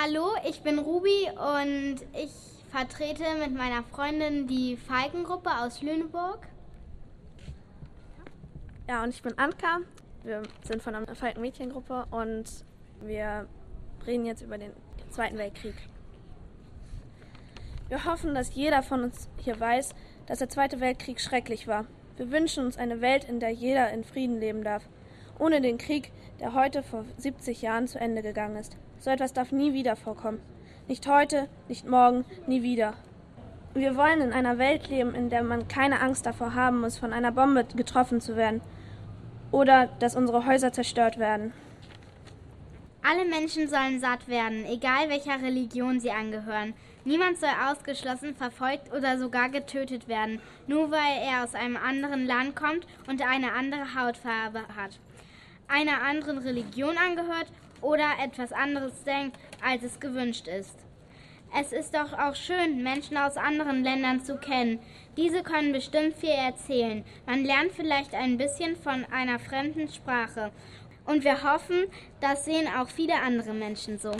Hallo, ich bin Ruby und ich vertrete mit meiner Freundin die Falkengruppe aus Lüneburg. Ja, und ich bin Anka. Wir sind von der Falken-Mädchengruppe und wir reden jetzt über den Zweiten Weltkrieg. Wir hoffen, dass jeder von uns hier weiß, dass der Zweite Weltkrieg schrecklich war. Wir wünschen uns eine Welt, in der jeder in Frieden leben darf, ohne den Krieg, der heute vor 70 Jahren zu Ende gegangen ist. So etwas darf nie wieder vorkommen. Nicht heute, nicht morgen, nie wieder. Wir wollen in einer Welt leben, in der man keine Angst davor haben muss, von einer Bombe getroffen zu werden oder dass unsere Häuser zerstört werden. Alle Menschen sollen satt werden, egal welcher Religion sie angehören. Niemand soll ausgeschlossen, verfolgt oder sogar getötet werden, nur weil er aus einem anderen Land kommt und eine andere Hautfarbe hat, einer anderen Religion angehört oder etwas anderes denkt, als es gewünscht ist. Es ist doch auch schön, Menschen aus anderen Ländern zu kennen. Diese können bestimmt viel erzählen. Man lernt vielleicht ein bisschen von einer fremden Sprache. Und wir hoffen, das sehen auch viele andere Menschen so.